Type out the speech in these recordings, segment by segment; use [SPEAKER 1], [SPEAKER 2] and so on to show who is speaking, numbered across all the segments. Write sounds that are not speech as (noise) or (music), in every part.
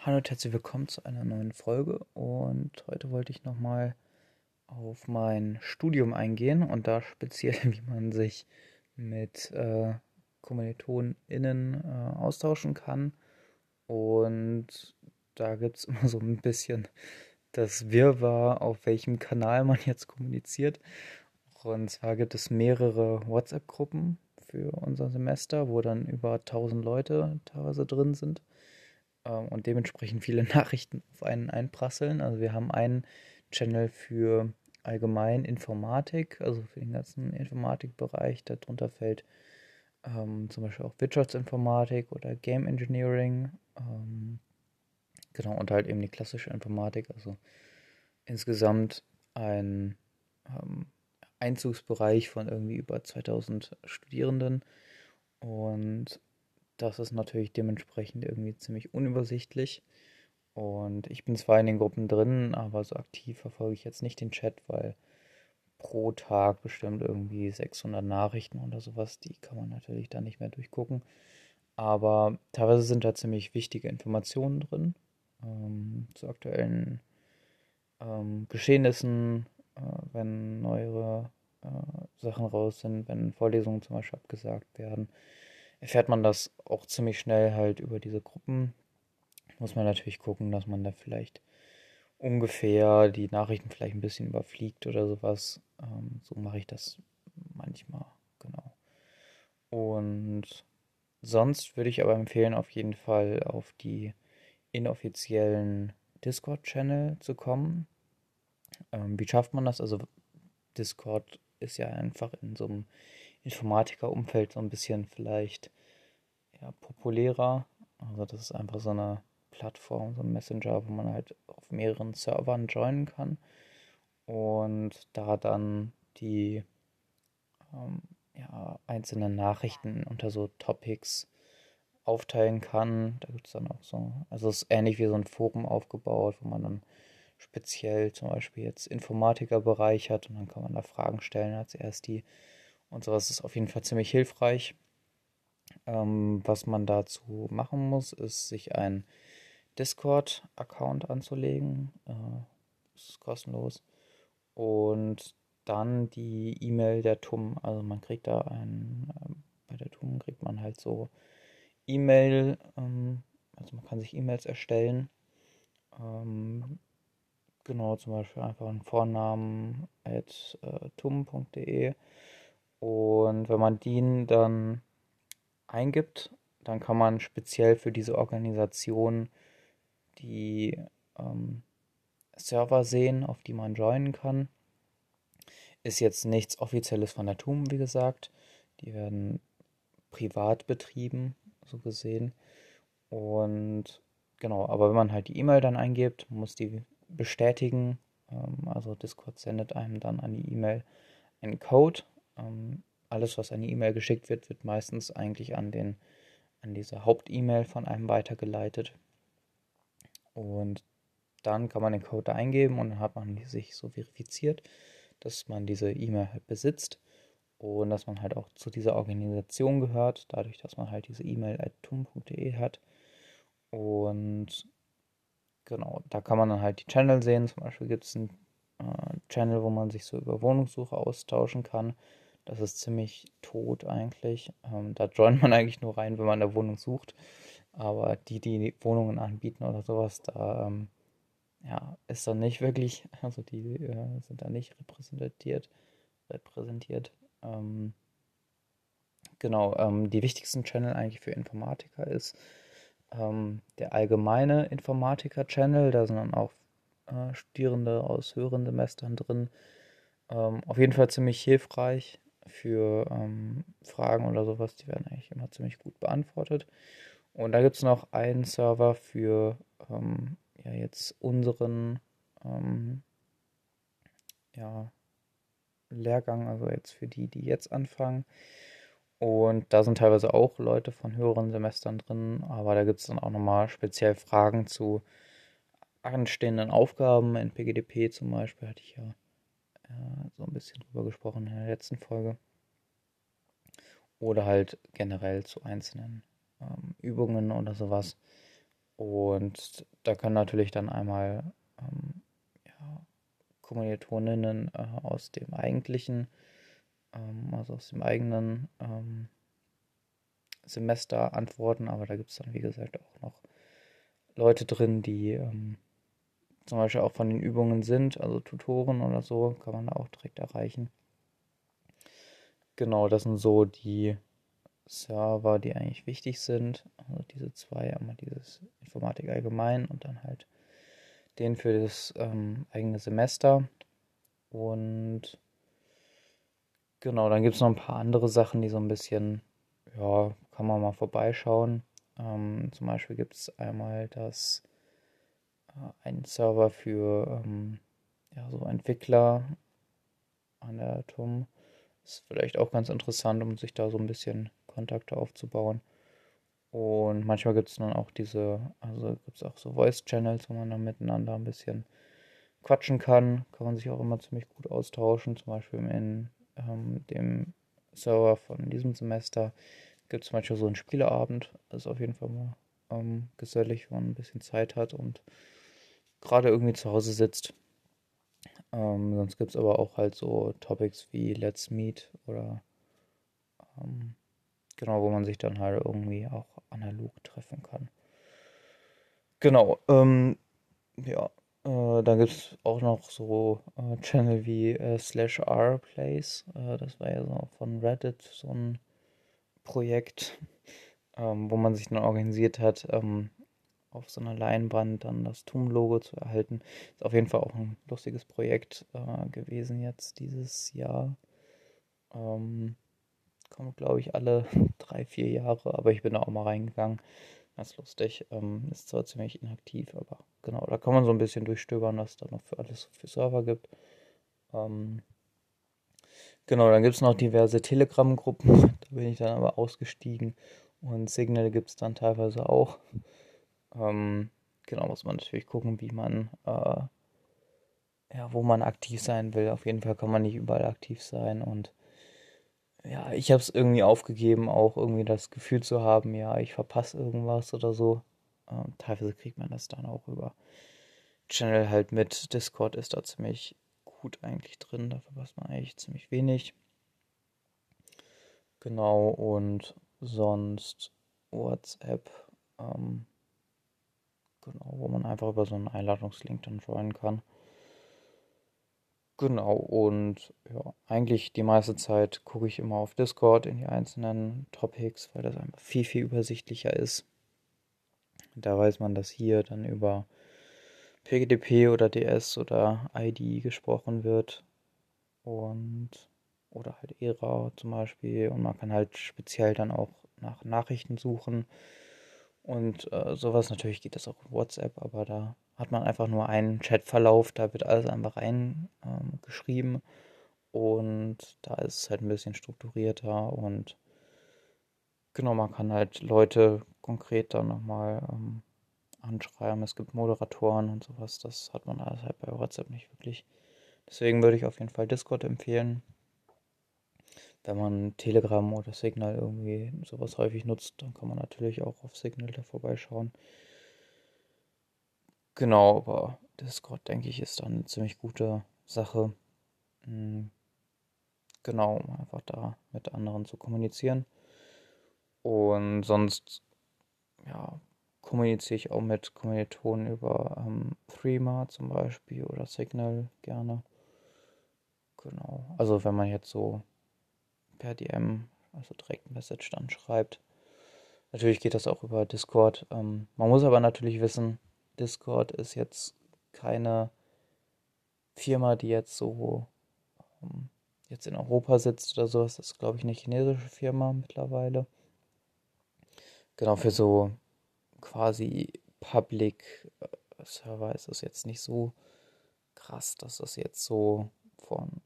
[SPEAKER 1] Hallo und herzlich willkommen zu einer neuen Folge. Und heute wollte ich nochmal auf mein Studium eingehen und da speziell, (laughs) wie man sich mit äh, KommilitonInnen äh, austauschen kann. Und da gibt es (laughs) immer so ein bisschen das Wirrwarr, auf welchem Kanal man jetzt kommuniziert. Und zwar gibt es mehrere WhatsApp-Gruppen für unser Semester, wo dann über 1000 Leute teilweise drin sind und dementsprechend viele (laughs) Nachrichten auf einen einprasseln. Also wir haben einen Channel für allgemein Informatik, also für den ganzen Informatikbereich. Darunter fällt ähm, zum Beispiel auch Wirtschaftsinformatik oder Game Engineering. Ähm, genau, und halt eben die klassische Informatik. Also insgesamt ein ähm, Einzugsbereich von irgendwie über 2000 Studierenden. Und das ist natürlich dementsprechend irgendwie ziemlich unübersichtlich. Und ich bin zwar in den Gruppen drin, aber so aktiv verfolge ich jetzt nicht den Chat, weil pro Tag bestimmt irgendwie 600 Nachrichten oder sowas, die kann man natürlich da nicht mehr durchgucken. Aber teilweise sind da ziemlich wichtige Informationen drin ähm, zu aktuellen ähm, Geschehnissen, äh, wenn neuere äh, Sachen raus sind, wenn Vorlesungen zum Beispiel abgesagt werden erfährt man das auch ziemlich schnell halt über diese Gruppen. Muss man natürlich gucken, dass man da vielleicht ungefähr die Nachrichten vielleicht ein bisschen überfliegt oder sowas. Ähm, so mache ich das manchmal, genau. Und sonst würde ich aber empfehlen, auf jeden Fall auf die inoffiziellen Discord-Channel zu kommen. Ähm, wie schafft man das? Also Discord ist ja einfach in so einem Informatiker-Umfeld so ein bisschen vielleicht ja, populärer. Also das ist einfach so eine Plattform, so ein Messenger, wo man halt auf mehreren Servern joinen kann und da dann die ähm, ja, einzelnen Nachrichten unter so Topics aufteilen kann. Da gibt es dann auch so, also es ist ähnlich wie so ein Forum aufgebaut, wo man dann speziell zum Beispiel jetzt Informatikerbereich hat und dann kann man da Fragen stellen als erst die und sowas ist auf jeden Fall ziemlich hilfreich. Ähm, was man dazu machen muss, ist sich ein Discord-Account anzulegen. Äh, ist kostenlos. Und dann die E-Mail der TUM. Also man kriegt da ein, äh, bei der TUM kriegt man halt so E-Mail, ähm, also man kann sich E-Mails erstellen. Ähm, genau, zum Beispiel einfach einen Vornamen at äh, tum.de und wenn man den dann eingibt, dann kann man speziell für diese Organisation die ähm, Server sehen, auf die man joinen kann. Ist jetzt nichts Offizielles von der TUM, wie gesagt. Die werden privat betrieben, so gesehen. Und genau, aber wenn man halt die E-Mail dann eingibt, muss die bestätigen. Ähm, also Discord sendet einem dann an die E-Mail einen Code ähm, alles, was an die E-Mail geschickt wird, wird meistens eigentlich an, den, an diese Haupt-E-Mail von einem weitergeleitet. Und dann kann man den Code da eingeben und dann hat man sich so verifiziert, dass man diese E-Mail halt besitzt und dass man halt auch zu dieser Organisation gehört, dadurch, dass man halt diese E-Mail at tum.de hat. Und genau, da kann man dann halt die Channel sehen. Zum Beispiel gibt es einen äh, Channel, wo man sich so über Wohnungssuche austauschen kann. Das ist ziemlich tot eigentlich. Ähm, da joint man (laughs) eigentlich nur rein, wenn man eine Wohnung sucht. Aber die, die Wohnungen anbieten oder sowas, da ähm, ja, ist dann nicht wirklich, (laughs) also die äh, sind da nicht repräsentiert. repräsentiert. Ähm, genau, ähm, die wichtigsten Channel eigentlich für Informatiker ist ähm, der allgemeine Informatiker-Channel. Da sind dann auch äh, Studierende aus höheren Semestern drin. Ähm, auf jeden Fall ziemlich hilfreich für ähm, Fragen oder sowas. Die werden eigentlich immer ziemlich gut beantwortet. Und da gibt es noch einen Server für ähm, ja, jetzt unseren ähm, ja, Lehrgang, also jetzt für die, die jetzt anfangen. Und da sind teilweise auch Leute von höheren Semestern drin, aber da gibt es dann auch nochmal speziell Fragen zu anstehenden Aufgaben. In PGDP zum Beispiel hatte ich ja so ein bisschen drüber gesprochen in der letzten Folge. Oder halt generell zu einzelnen ähm, Übungen oder sowas. Und da können natürlich dann einmal ähm, ja, Kommilitoninnen äh, aus dem eigentlichen, ähm, also aus dem eigenen ähm, Semester antworten, aber da gibt es dann, wie gesagt, auch noch Leute drin, die ähm, zum Beispiel auch von den Übungen sind, also Tutoren oder so, kann man da auch direkt erreichen. Genau, das sind so die Server, die eigentlich wichtig sind. Also diese zwei, einmal dieses Informatik allgemein und dann halt den für das ähm, eigene Semester. Und genau, dann gibt es noch ein paar andere Sachen, die so ein bisschen, ja, kann man mal vorbeischauen. Ähm, zum Beispiel gibt es einmal das einen Server für ähm, ja, so Entwickler an der TUM. Ist vielleicht auch ganz interessant, um sich da so ein bisschen Kontakte aufzubauen. Und manchmal gibt es dann auch diese, also gibt es auch so Voice-Channels, wo man dann miteinander ein bisschen quatschen kann. Kann man sich auch immer ziemlich gut austauschen. Zum Beispiel in ähm, dem Server von diesem Semester gibt es manchmal so einen Spieleabend. Das ist auf jeden Fall mal ähm, gesellig, wenn man ein bisschen Zeit hat und gerade irgendwie zu Hause sitzt. Ähm, sonst gibt es aber auch halt so Topics wie Let's Meet oder ähm, genau, wo man sich dann halt irgendwie auch analog treffen kann. Genau, ähm, ja, äh, dann gibt es auch noch so äh, Channel wie äh, Slash R Plays. Äh, das war ja so von Reddit so ein Projekt, (laughs) ähm, wo man sich dann organisiert hat, ähm, auf so einer Leinwand dann das TUM-Logo zu erhalten. Ist auf jeden Fall auch ein lustiges Projekt äh, gewesen jetzt dieses Jahr. Ähm, kommt, glaube ich, alle (laughs) drei, vier Jahre, aber ich bin da auch mal reingegangen. Ganz lustig. Ähm, ist zwar ziemlich inaktiv, aber genau, da kann man so ein bisschen durchstöbern, was da noch für alles für Server gibt. Ähm, genau, dann gibt es noch diverse Telegram-Gruppen. (laughs) Da bin ich dann aber ausgestiegen. Und Signal gibt es dann teilweise auch. Ähm, genau, muss man natürlich gucken, wie man, äh, ja, wo man aktiv sein will. Auf jeden Fall kann man nicht überall aktiv sein und ja, ich habe es irgendwie aufgegeben, auch irgendwie das Gefühl zu haben, ja, ich verpasse irgendwas oder so. Ähm, teilweise kriegt man das dann auch über Channel halt mit. Discord ist da ziemlich gut eigentlich drin, da verpasst man eigentlich ziemlich wenig. Genau, und sonst WhatsApp. Ähm, Genau, wo man einfach über so einen Einladungslink dann joinen kann. Genau, und ja, eigentlich die meiste Zeit gucke ich immer auf Discord in die einzelnen Topics, weil das einfach viel, viel übersichtlicher ist. Da weiß man, dass hier dann über PGDP oder DS oder ID gesprochen wird. Und oder halt ERA zum Beispiel. Und man kann halt speziell dann auch nach Nachrichten suchen und äh, sowas, natürlich geht das auch in WhatsApp, aber da hat man einfach nur einen Chatverlauf, da wird alles einfach reingeschrieben ähm, und da ist es halt ein bisschen strukturierter und genau, man kann halt Leute konkret dann nochmal ähm, anschreiben. Es gibt Moderatoren und sowas, das hat man alles halt bei WhatsApp nicht wirklich. Deswegen würde ich auf jeden Fall Discord empfehlen wenn man Telegram oder Signal irgendwie sowas häufig nutzt, dann kann man natürlich auch auf Signal da vorbeischauen. Genau, aber Discord, denke ich, ist dann eine ziemlich gute Sache. Hm, genau, um einfach da mit anderen zu kommunizieren. Und sonst, ja, kommuniziere ich auch mit Kommilitonen über ähm, Threema zum Beispiel oder Signal gerne. Genau. Also wenn man jetzt so per DM, also Direct Message dann schreibt. Natürlich geht das auch über Discord. Ähm, man muss aber natürlich wissen, Discord ist jetzt keine Firma, die jetzt so ähm, jetzt in Europa sitzt oder so. Das ist, glaube ich, eine chinesische Firma mittlerweile. Genau, für so quasi Public äh, Server ist das jetzt nicht so krass, dass das jetzt so von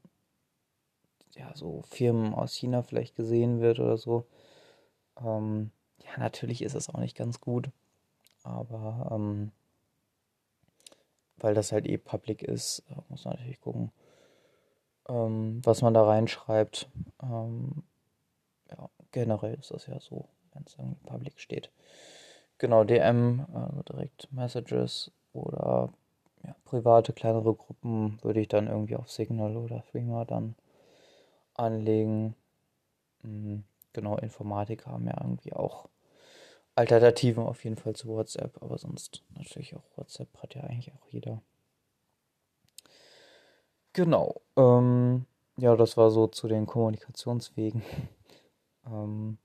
[SPEAKER 1] ja, so Firmen aus China vielleicht gesehen wird oder so. Ähm, ja, natürlich ist es auch nicht ganz gut, aber ähm, weil das halt eh public ist, äh, muss man natürlich gucken, ähm, was man da reinschreibt. Ähm, ja, generell ist das ja so, wenn es irgendwie public steht. genau, DM, also direkt Messages oder ja, private, kleinere Gruppen würde ich dann irgendwie auf Signal oder Threema dann anlegen. Mhm, genau, Informatiker haben ja irgendwie auch Alternativen auf jeden Fall zu WhatsApp, aber sonst natürlich auch WhatsApp hat ja eigentlich auch jeder. Genau. Ähm, ja, das war so zu den Kommunikationswegen. (laughs) ähm,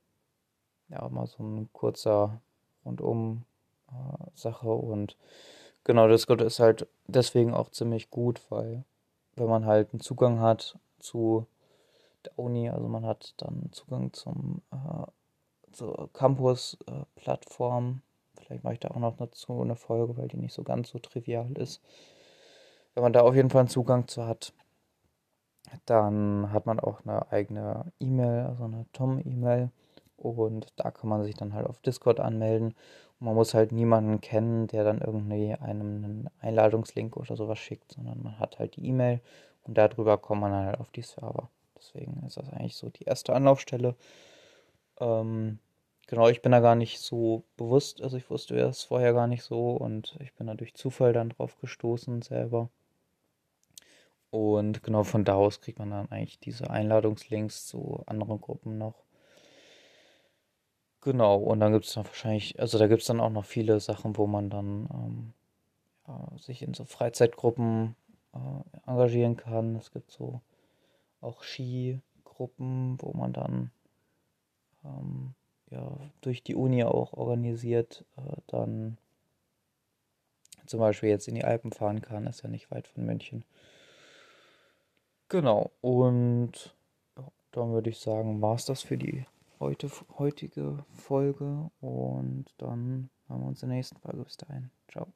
[SPEAKER 1] ja, mal so ein kurzer rundum äh, Sache und genau, Discord ist halt deswegen auch ziemlich gut, weil wenn man halt einen Zugang hat zu der Uni, also man hat dann Zugang zum äh, zur Campus-Plattform. Vielleicht mache ich da auch noch dazu eine Folge, weil die nicht so ganz so trivial ist. Wenn man da auf jeden Fall einen Zugang zu hat, dann hat man auch eine eigene E-Mail, also eine Tom-E-Mail. Und da kann man sich dann halt auf Discord anmelden. Und man muss halt niemanden kennen, der dann irgendwie einem einen Einladungslink oder sowas schickt, sondern man hat halt die E-Mail und darüber kommt man halt auf die Server. Deswegen ist das eigentlich so die erste Anlaufstelle. Ähm, genau, ich bin da gar nicht so bewusst, also ich wusste das vorher gar nicht so und ich bin da durch Zufall dann drauf gestoßen selber. Und genau von da aus kriegt man dann eigentlich diese Einladungslinks zu anderen Gruppen noch. Genau, und dann gibt es dann wahrscheinlich, also da gibt es dann auch noch viele Sachen, wo man dann ähm, ja, sich in so Freizeitgruppen äh, engagieren kann. Es gibt so auch Skigruppen, wo man dann ähm, ja, durch die Uni auch organisiert äh, dann zum Beispiel jetzt in die Alpen fahren kann, ist ja nicht weit von München. Genau, und dann würde ich sagen, war es das für die heute, heutige Folge und dann haben wir uns in der nächsten Folge. Bis dahin. Ciao.